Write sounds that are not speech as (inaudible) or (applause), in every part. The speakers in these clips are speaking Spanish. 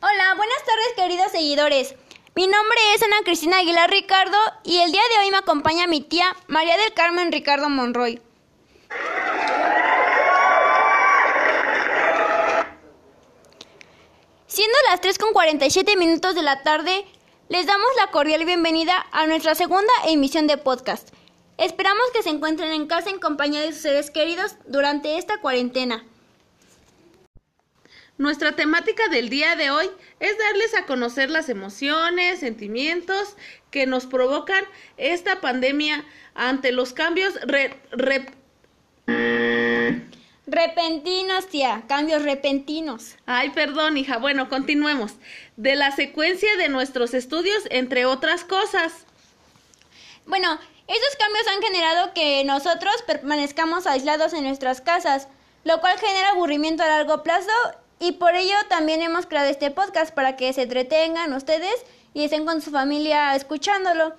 Hola, buenas tardes queridos seguidores. Mi nombre es Ana Cristina Aguilar Ricardo y el día de hoy me acompaña mi tía María del Carmen Ricardo Monroy. Siendo las 3 con 47 minutos de la tarde, les damos la cordial bienvenida a nuestra segunda emisión de podcast. Esperamos que se encuentren en casa en compañía de sus seres queridos durante esta cuarentena. Nuestra temática del día de hoy es darles a conocer las emociones, sentimientos que nos provocan esta pandemia ante los cambios re- re- Repentinos, tía, cambios repentinos. Ay, perdón, hija. Bueno, continuemos. De la secuencia de nuestros estudios, entre otras cosas. Bueno, estos cambios han generado que nosotros permanezcamos aislados en nuestras casas, lo cual genera aburrimiento a largo plazo y por ello también hemos creado este podcast para que se entretengan ustedes y estén con su familia escuchándolo.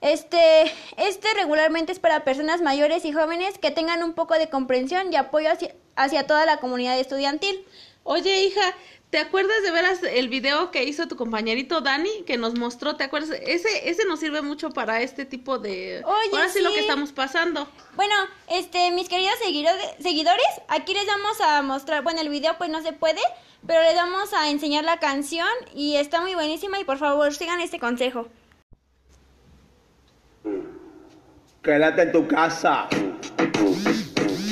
Este, este regularmente es para personas mayores y jóvenes que tengan un poco de comprensión y apoyo hacia, hacia toda la comunidad estudiantil. Oye, hija, ¿te acuerdas de veras el video que hizo tu compañerito Dani que nos mostró? ¿Te acuerdas? Ese, ese nos sirve mucho para este tipo de. Oye, Ahora sí, lo que estamos pasando. Bueno, este, mis queridos seguidores, seguidores, aquí les vamos a mostrar, bueno, el video pues no se puede, pero les vamos a enseñar la canción y está muy buenísima y por favor sigan este consejo. Quédate en tu casa.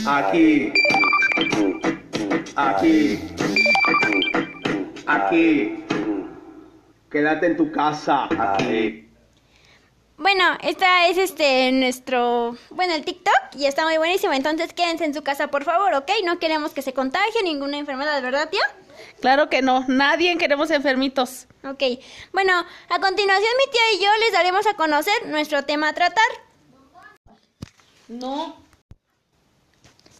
Aquí. Aquí. Aquí. Quédate en tu casa. Aquí. Bueno, esta es este nuestro, bueno, el TikTok y está muy buenísimo, entonces quédense en su casa por favor, ¿ok? No queremos que se contagie ninguna enfermedad, ¿verdad, tía? Claro que no. Nadie queremos enfermitos. Ok, bueno, a continuación mi tía y yo les daremos a conocer nuestro tema a tratar. No.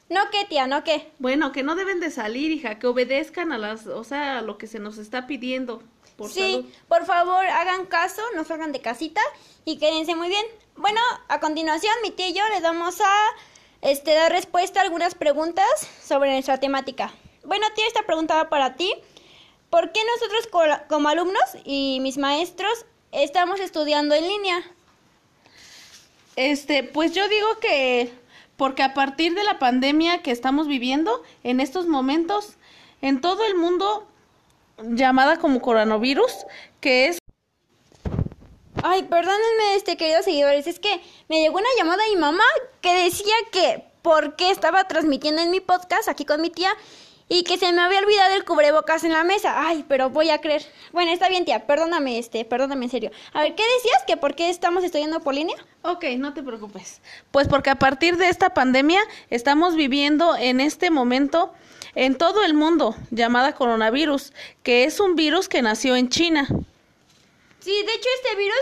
¿No qué, tía? ¿No qué? Bueno, que no deben de salir, hija, que obedezcan a las, o sea, a lo que se nos está pidiendo. Por sí, salud. por favor, hagan caso, no salgan de casita y quédense muy bien. Bueno, a continuación, mi tía y yo les vamos a este, dar respuesta a algunas preguntas sobre nuestra temática. Bueno, tía, esta pregunta va para ti. ¿Por qué nosotros co- como alumnos y mis maestros estamos estudiando en línea? Este, pues yo digo que porque a partir de la pandemia que estamos viviendo en estos momentos en todo el mundo llamada como coronavirus, que es Ay, perdónenme, este, queridos seguidores, es que me llegó una llamada de mi mamá que decía que por qué estaba transmitiendo en mi podcast aquí con mi tía y que se me había olvidado el cubrebocas en la mesa. Ay, pero voy a creer. Bueno, está bien, tía, perdóname, este, perdóname en serio. A ver, ¿qué decías? ¿Que por qué estamos estudiando por línea? Ok, no te preocupes. Pues porque a partir de esta pandemia estamos viviendo en este momento en todo el mundo llamada coronavirus, que es un virus que nació en China. Sí, de hecho este virus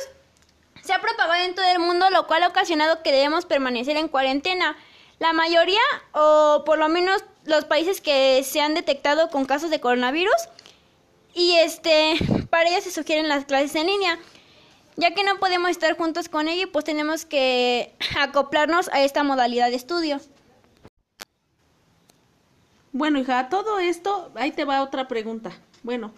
se ha propagado en todo el mundo, lo cual ha ocasionado que debemos permanecer en cuarentena. La mayoría, o por lo menos los países que se han detectado con casos de coronavirus, y este, para ello se sugieren las clases en línea. Ya que no podemos estar juntos con ellos, pues tenemos que acoplarnos a esta modalidad de estudio. Bueno, hija, todo esto, ahí te va otra pregunta. Bueno,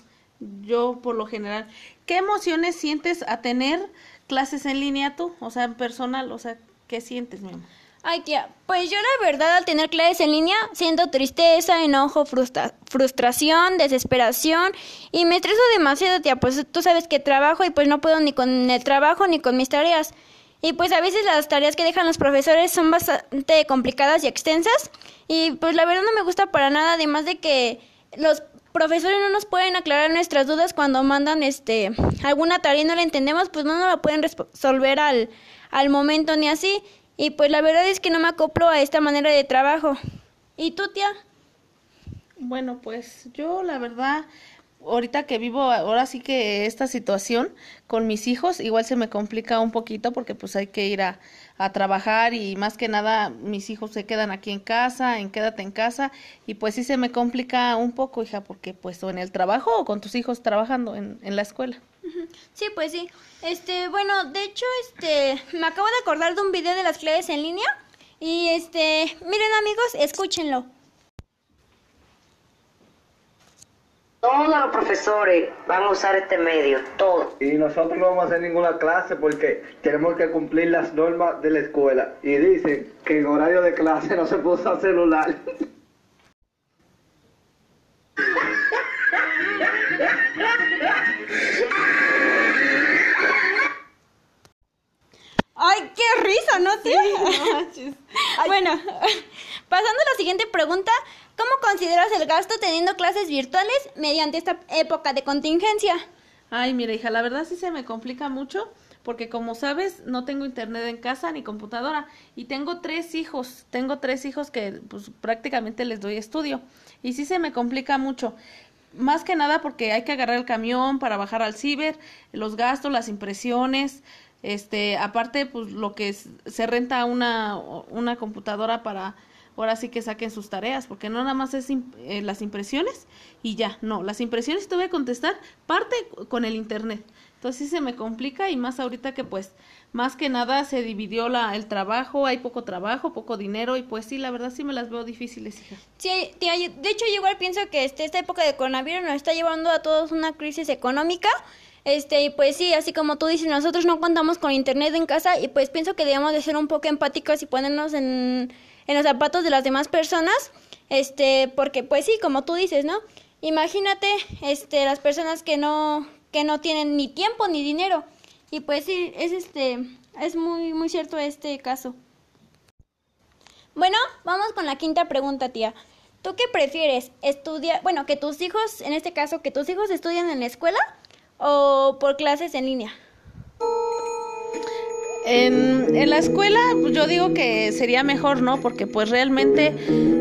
yo por lo general, ¿qué emociones sientes a tener clases en línea tú? O sea, en personal, o sea, ¿qué sientes, mi amor? Ay, tía, pues yo la verdad al tener clases en línea siento tristeza, enojo, frustra- frustración, desesperación y me estreso demasiado, tía, pues tú sabes que trabajo y pues no puedo ni con el trabajo ni con mis tareas. Y pues a veces las tareas que dejan los profesores son bastante complicadas y extensas y pues la verdad no me gusta para nada, además de que los profesores no nos pueden aclarar nuestras dudas cuando mandan este alguna tarea y no la entendemos, pues no nos la pueden resolver al, al momento ni así. Y pues la verdad es que no me acoplo a esta manera de trabajo. ¿Y tú, tía? Bueno, pues yo la verdad, ahorita que vivo ahora sí que esta situación con mis hijos, igual se me complica un poquito porque pues hay que ir a, a trabajar y más que nada mis hijos se quedan aquí en casa, en quédate en casa y pues sí se me complica un poco, hija, porque pues o en el trabajo o con tus hijos trabajando en, en la escuela. Sí, pues sí. Este, bueno, de hecho, este, me acabo de acordar de un video de las clases en línea. Y este, miren amigos, escúchenlo. Todo lo profesores van a usar este medio, todos. Y nosotros no vamos a hacer ninguna clase porque tenemos que cumplir las normas de la escuela. Y dicen que en horario de clase no se puede usar celular. (laughs) ¿no, tía? (laughs) bueno, (laughs) pasando a la siguiente pregunta, ¿cómo consideras el gasto teniendo clases virtuales mediante esta época de contingencia? Ay, mira, hija, la verdad sí se me complica mucho porque como sabes, no tengo internet en casa ni computadora y tengo tres hijos, tengo tres hijos que pues prácticamente les doy estudio y sí se me complica mucho. Más que nada porque hay que agarrar el camión para bajar al ciber, los gastos, las impresiones, este, aparte pues lo que se renta una una computadora para ahora sí que saquen sus tareas, porque no nada más es im- eh, las impresiones y ya, no, las impresiones te voy a contestar parte con el internet. Entonces sí se me complica y más ahorita que pues más que nada se dividió la, el trabajo, hay poco trabajo, poco dinero y pues sí, la verdad sí me las veo difíciles, hija. Sí, tía, de hecho yo igual pienso que este, esta época de coronavirus nos está llevando a todos una crisis económica. Este, y pues sí, así como tú dices, nosotros no contamos con internet en casa y pues pienso que debemos de ser un poco empáticos y ponernos en, en los zapatos de las demás personas. Este, porque pues sí, como tú dices, ¿no? Imagínate, este, las personas que no, que no tienen ni tiempo ni dinero. Y pues sí, es este, es muy, muy cierto este caso. Bueno, vamos con la quinta pregunta, tía. ¿Tú qué prefieres? ¿Estudiar, bueno, que tus hijos, en este caso, que tus hijos estudien en la escuela o por clases en línea? En, en la escuela, pues, yo digo que sería mejor, ¿no? Porque pues realmente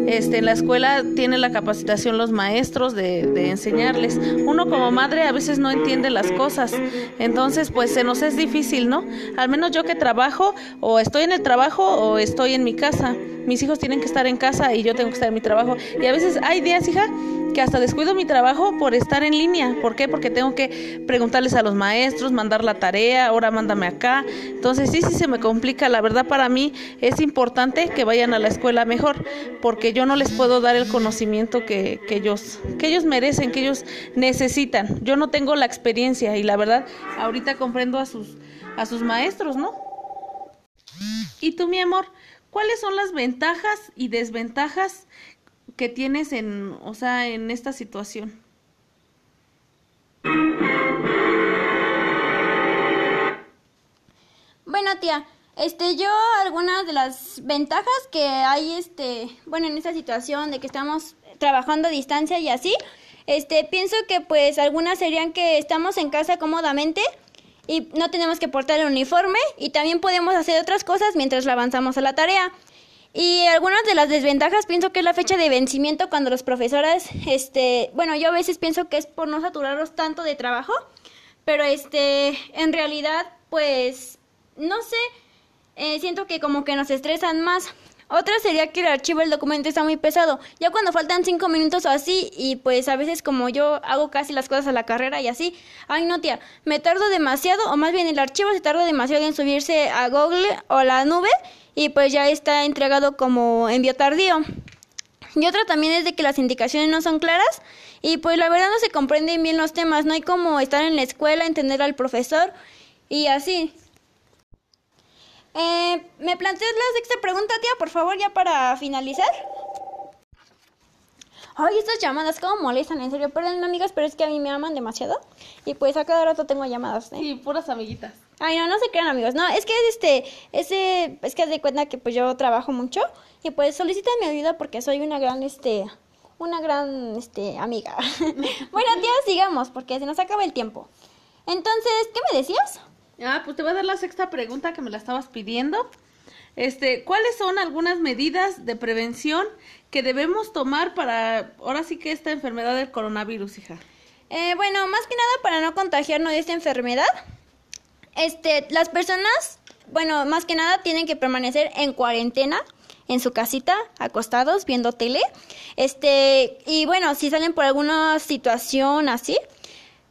este, en la escuela tiene la capacitación los maestros de, de enseñarles. Uno como madre a veces no entiende las cosas, entonces pues se nos es difícil, ¿no? Al menos yo que trabajo, o estoy en el trabajo o estoy en mi casa. Mis hijos tienen que estar en casa y yo tengo que estar en mi trabajo. Y a veces hay días, hija, que hasta descuido mi trabajo por estar en línea. ¿Por qué? Porque tengo que preguntarles a los maestros, mandar la tarea, ahora mándame acá. Entonces sí, sí se me complica. La verdad para mí es importante que vayan a la escuela mejor, porque yo no les puedo dar el conocimiento que, que ellos, que ellos merecen, que ellos necesitan. Yo no tengo la experiencia y la verdad ahorita comprendo a sus, a sus maestros, ¿no? Y tú, mi amor, ¿cuáles son las ventajas y desventajas que tienes en, o sea, en esta situación? Bueno, tía, este, yo algunas de las ventajas que hay, este, bueno, en esta situación de que estamos trabajando a distancia y así, este, pienso que pues algunas serían que estamos en casa cómodamente y no tenemos que portar el uniforme y también podemos hacer otras cosas mientras avanzamos a la tarea. Y algunas de las desventajas pienso que es la fecha de vencimiento cuando los profesores, este, bueno, yo a veces pienso que es por no saturarlos tanto de trabajo, pero este, en realidad, pues, no sé, eh, siento que como que nos estresan más. Otra sería que el archivo del documento está muy pesado. Ya cuando faltan cinco minutos o así, y pues a veces como yo hago casi las cosas a la carrera y así, ay no tía, me tardo demasiado, o más bien el archivo se tarda demasiado en subirse a Google o a la nube, y pues ya está entregado como envío tardío. Y otra también es de que las indicaciones no son claras y pues la verdad no se comprenden bien los temas, no hay como estar en la escuela, entender al profesor y así. Eh, ¿Me planteas la sexta pregunta, tía, por favor, ya para finalizar? Ay, estas llamadas, cómo molestan, en serio. Perdón, amigas, pero es que a mí me aman demasiado. Y pues a cada rato tengo llamadas, ¿eh? Sí, puras amiguitas. Ay, no, no se crean, amigos. No, es que este, ese, es que de cuenta que pues yo trabajo mucho y pues solicitan mi ayuda porque soy una gran, este, una gran, este, amiga. (laughs) bueno, tía, sigamos porque se nos acaba el tiempo. Entonces, ¿qué me decías? Ah, pues te voy a dar la sexta pregunta que me la estabas pidiendo. Este, ¿cuáles son algunas medidas de prevención que debemos tomar para, ahora sí que esta enfermedad del coronavirus, hija? Eh, bueno, más que nada para no contagiarnos de esta enfermedad, este, las personas, bueno, más que nada tienen que permanecer en cuarentena en su casita, acostados, viendo tele. Este, y bueno, si salen por alguna situación así,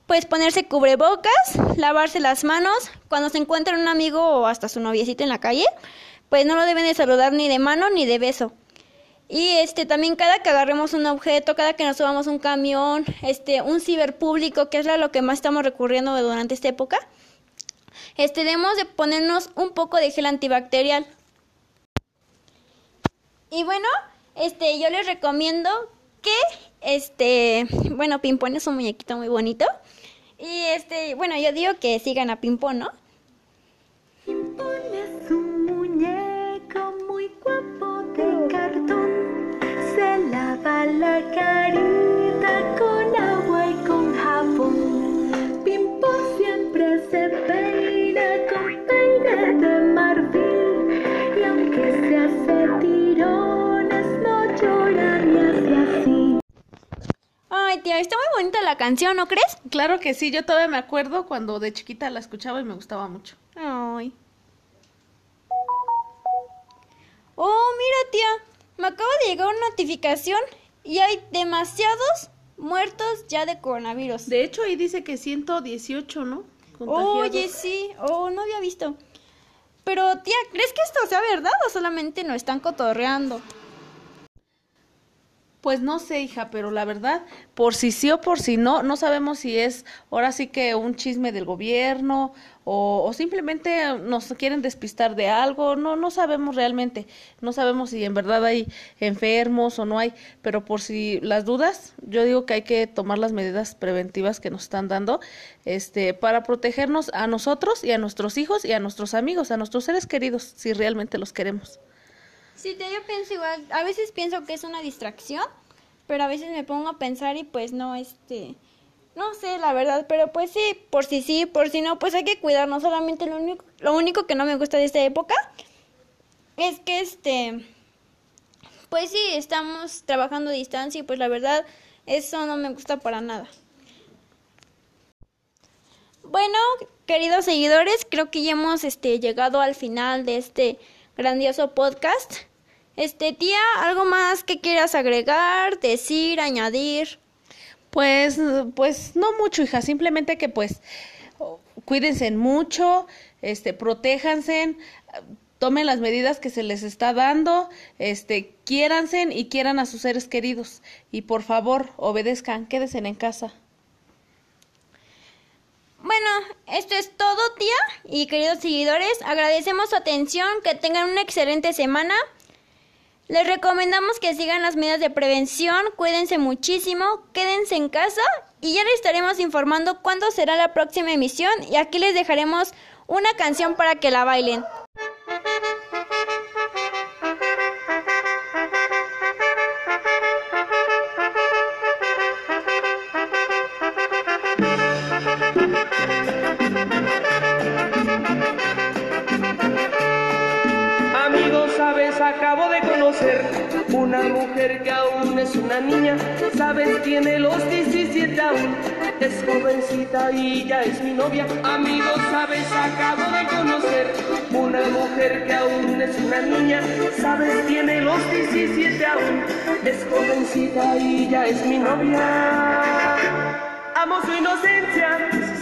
pues ponerse cubrebocas, lavarse las manos, cuando se encuentran un amigo o hasta su noviecito en la calle, pues no lo deben de saludar ni de mano ni de beso. Y este también cada que agarremos un objeto, cada que nos subamos un camión, este un ciberpúblico, que es lo que más estamos recurriendo durante esta época, este debemos de ponernos un poco de gel antibacterial. Y bueno, este yo les recomiendo que este, bueno, Pimpón es un muñequito muy bonito. Y este, bueno, yo digo que sigan a Pimpón, ¿no? Pimpón es un muñeco muy guapo de cartón. Se lava la carita Ay, tía, está muy bonita la canción, ¿no crees? Claro que sí, yo todavía me acuerdo cuando de chiquita la escuchaba y me gustaba mucho. Ay. Oh, mira, tía, me acaba de llegar una notificación y hay demasiados muertos ya de coronavirus. De hecho, ahí dice que 118, ¿no? Oye, sí, oh, no había visto. Pero, tía, ¿crees que esto sea verdad o solamente nos están cotorreando? Pues no sé, hija, pero la verdad, por si sí o por si no, no sabemos si es ahora sí que un chisme del gobierno o, o simplemente nos quieren despistar de algo, no, no sabemos realmente, no sabemos si en verdad hay enfermos o no hay, pero por si las dudas, yo digo que hay que tomar las medidas preventivas que nos están dando, este, para protegernos a nosotros y a nuestros hijos y a nuestros amigos, a nuestros seres queridos, si realmente los queremos. Sí, tía, yo pienso igual. A veces pienso que es una distracción, pero a veces me pongo a pensar y pues no, este... No sé, la verdad, pero pues sí, por si sí, por si no, pues hay que cuidarnos. Solamente lo único, lo único que no me gusta de esta época es que este... Pues sí, estamos trabajando a distancia y pues la verdad, eso no me gusta para nada. Bueno, queridos seguidores, creo que ya hemos este, llegado al final de este grandioso podcast. Este, tía, ¿algo más que quieras agregar, decir, añadir? Pues, pues no mucho, hija, simplemente que pues cuídense mucho, este, protéjanse, tomen las medidas que se les está dando, este, quiéranse y quieran a sus seres queridos y por favor obedezcan, quédense en casa. Bueno, esto es todo, tía y queridos seguidores. Agradecemos su atención, que tengan una excelente semana. Les recomendamos que sigan las medidas de prevención, cuídense muchísimo, quédense en casa y ya les estaremos informando cuándo será la próxima emisión y aquí les dejaremos una canción para que la bailen. Una mujer que aún es una niña, sabes, tiene los 17 aún, es jovencita y ya es mi novia. Amigos, sabes, acabo de conocer una mujer que aún es una niña, sabes, tiene los 17 aún, es jovencita y ya es mi novia. Amo su inocencia,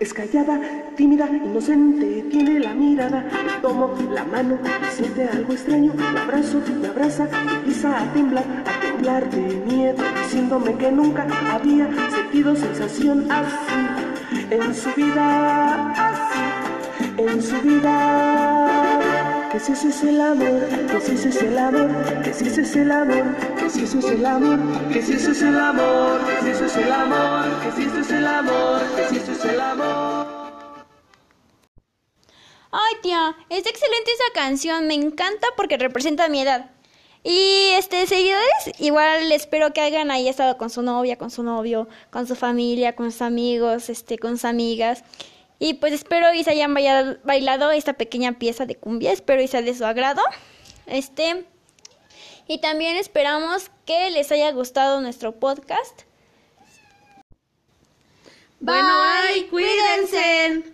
Es callada, tímida, inocente, tiene la mirada. Tomo la mano siente algo extraño. La abrazo, me abraza empieza a temblar, a temblar de miedo, diciéndome que nunca había sentido sensación así en su vida, así en su vida. Que si ese es el amor, que si ese es el amor, que si ese es el amor, que si ese es el amor, que si ese es el amor, que si ese es el amor, que si ese es el amor, que si Ay, tía, es excelente esa canción, me encanta porque representa mi edad. Y este seguidores, igual espero que hayan ahí estado con su novia, con su novio, con su familia, con sus amigos, este, con sus amigas. Y pues espero y se hayan bailado, esta pequeña pieza de cumbia, espero y sea de su agrado. Este, y también esperamos que les haya gustado nuestro podcast. Bueno, bye, cuídense.